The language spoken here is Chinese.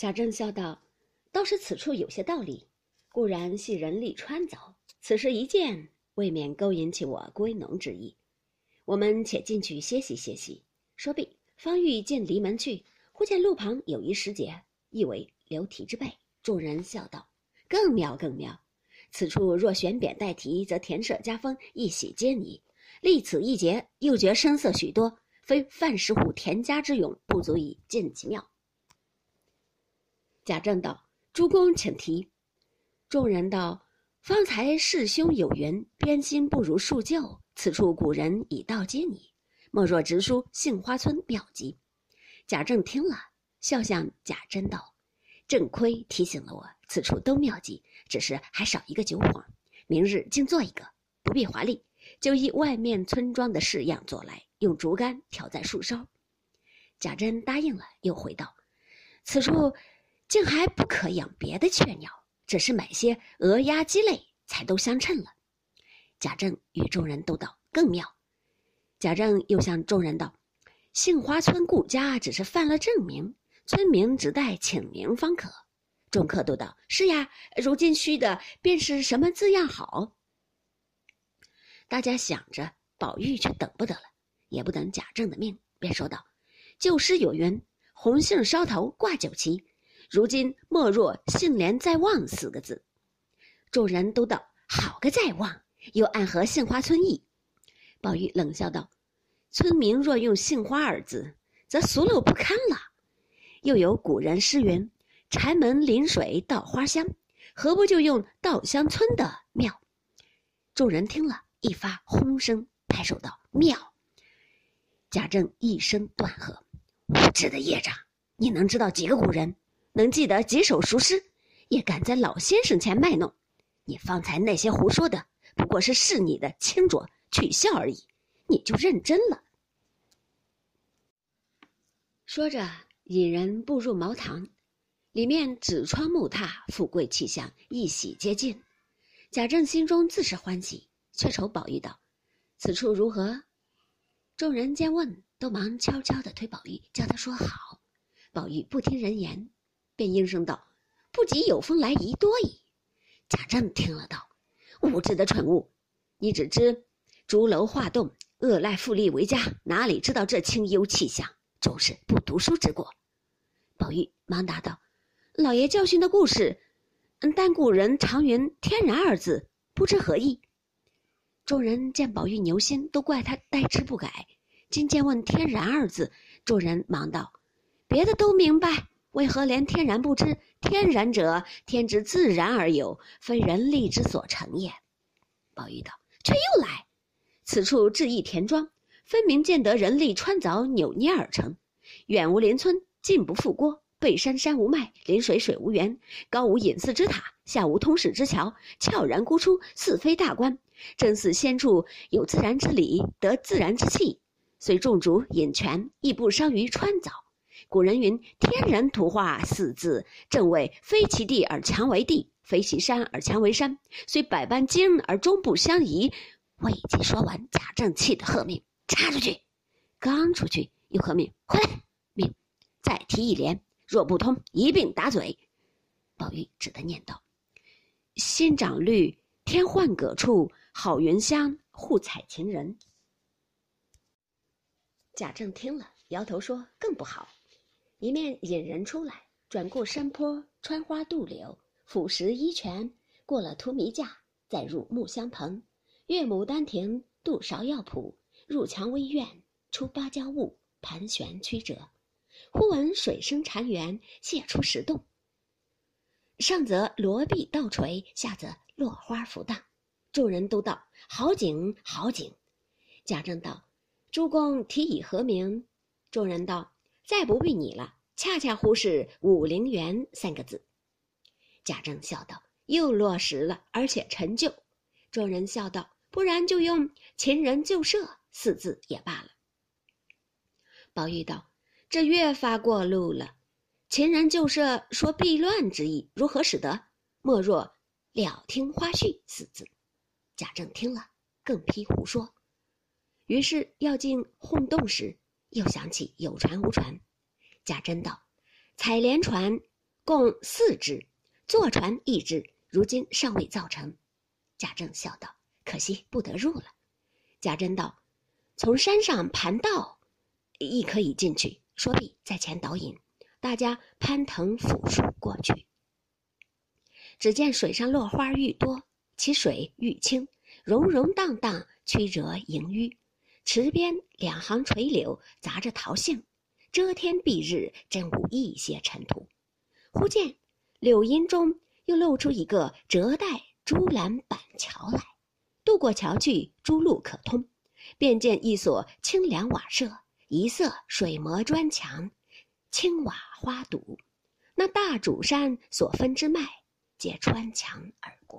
贾政笑道：“倒是此处有些道理。固然系人力穿凿，此事一见，未免勾引起我归农之意。我们且进去歇息歇息。”说毕，方欲进篱门去，忽见路旁有一石碣，意为留题之辈。众人笑道：“更妙，更妙！此处若悬匾代题，则田舍家风，一喜皆宜。立此一节，又觉声色许多，非范石虎田家之勇，不足以尽其妙。”贾政道：“诸公请提。”众人道：“方才师兄有云，编新不如树旧。此处古人已道皆你，莫若直书杏花村妙计。”贾政听了，笑向贾珍道。正亏提醒了我，此处都妙计，只是还少一个酒幌。明日竟做一个，不必华丽，就依外面村庄的式样做来，用竹竿挑在树梢。贾珍答应了，又回道：“此处竟还不可养别的雀鸟，只是买些鹅鸭鸡类，才都相称了。”贾政与众人都道更妙。贾政又向众人道：“杏花村顾家只是犯了正名。”村民只待请名方可，众客都道：“是呀，如今需的便是什么字样好。”大家想着，宝玉却等不得了，也不等贾政的命，便说道：“旧诗有云，红杏梢头挂酒旗，如今莫若杏帘在望四个字。”众人都道：“好个在望！”又暗合杏花村意。宝玉冷笑道：“村民若用杏花二字，则俗陋不堪了。”又有古人诗云：“柴门临水稻花香”，何不就用稻香村的妙？众人听了一发轰声，拍手道：“妙！”贾政一声断喝：“无知的业障！你能知道几个古人？能记得几首熟诗？也敢在老先生前卖弄？你方才那些胡说的，不过是试你的清浊取笑而已。你就认真了。”说着。引人步入茅堂，里面纸窗木榻，富贵气象，一喜皆尽。贾政心中自是欢喜，却愁宝玉道：“此处如何？”众人见问，都忙悄悄地推宝玉，叫他说好。宝玉不听人言，便应声道：“不及有风来宜多矣。”贾政听了道：“无知的蠢物，你只知竹楼画栋，恶赖富丽为家，哪里知道这清幽气象？终是不读书之过。”宝玉忙答道：“老爷教训的故事，但古人常云‘天然’二字，不知何意。”众人见宝玉牛心，都怪他呆痴不改。今见问“天然”二字，众人忙道：“别的都明白，为何连‘天然’不知？天然者，天之自然而有，非人力之所成也。”宝玉道：“却又来！此处置一田庄，分明见得人力穿凿扭捏而成，远无邻村。”近不复郭，背山山无脉，临水水无源，高无隐寺之塔，下无通史之桥，悄然孤出，似非大观。正似仙处有自然之理，得自然之气，虽种竹引泉，亦不伤于川藻。古人云：“天然图画四字，正谓非其地而强为地，非其山而强为山。虽百般精而终不相宜。”未及说完，贾政气得喝命：“插出去！”刚出去，又喝命：“回来！”命再提一联，若不通，一并打嘴。宝玉只得念道：“新长绿，天换葛处，好云香，互采情人。”贾政听了，摇头说：“更不好。”一面引人出来，转过山坡，穿花渡柳，俯拾一泉，过了荼蘼架，再入木香棚，越牡丹亭，渡芍药圃，入蔷薇院，出芭蕉坞，盘旋曲折。忽闻水声潺潺，泻出石洞。上则罗碧倒垂，下则落花浮荡。众人都道：“好景，好景！”贾政道：“诸公提以何名？”众人道：“再不必你了，恰恰忽是武陵源三个字。”贾政笑道：“又落实了，而且陈旧。”众人笑道：“不然就用秦人旧社四字也罢了。”宝玉道。这越发过路了。秦人旧社说避乱之意，如何使得？莫若了听花絮四字。贾政听了，更批胡说。于是要进混洞时，又想起有船无船。贾珍道：“采莲船共四只，坐船一只，如今尚未造成。贾政笑道：“可惜不得入了。”贾珍道：“从山上盘道，亦可以进去。”说毕，在前导引，大家攀藤扶树过去。只见水上落花愈多，其水愈清，融融荡荡，曲折萦纡。池边两行垂柳杂着桃杏，遮天蔽日，真无一些尘土。忽见柳荫中又露出一个折带朱栏板桥来，渡过桥去，诸路可通。便见一所清凉瓦舍。一色水磨砖墙，青瓦花堵，那大主山所分之脉，皆穿墙而过。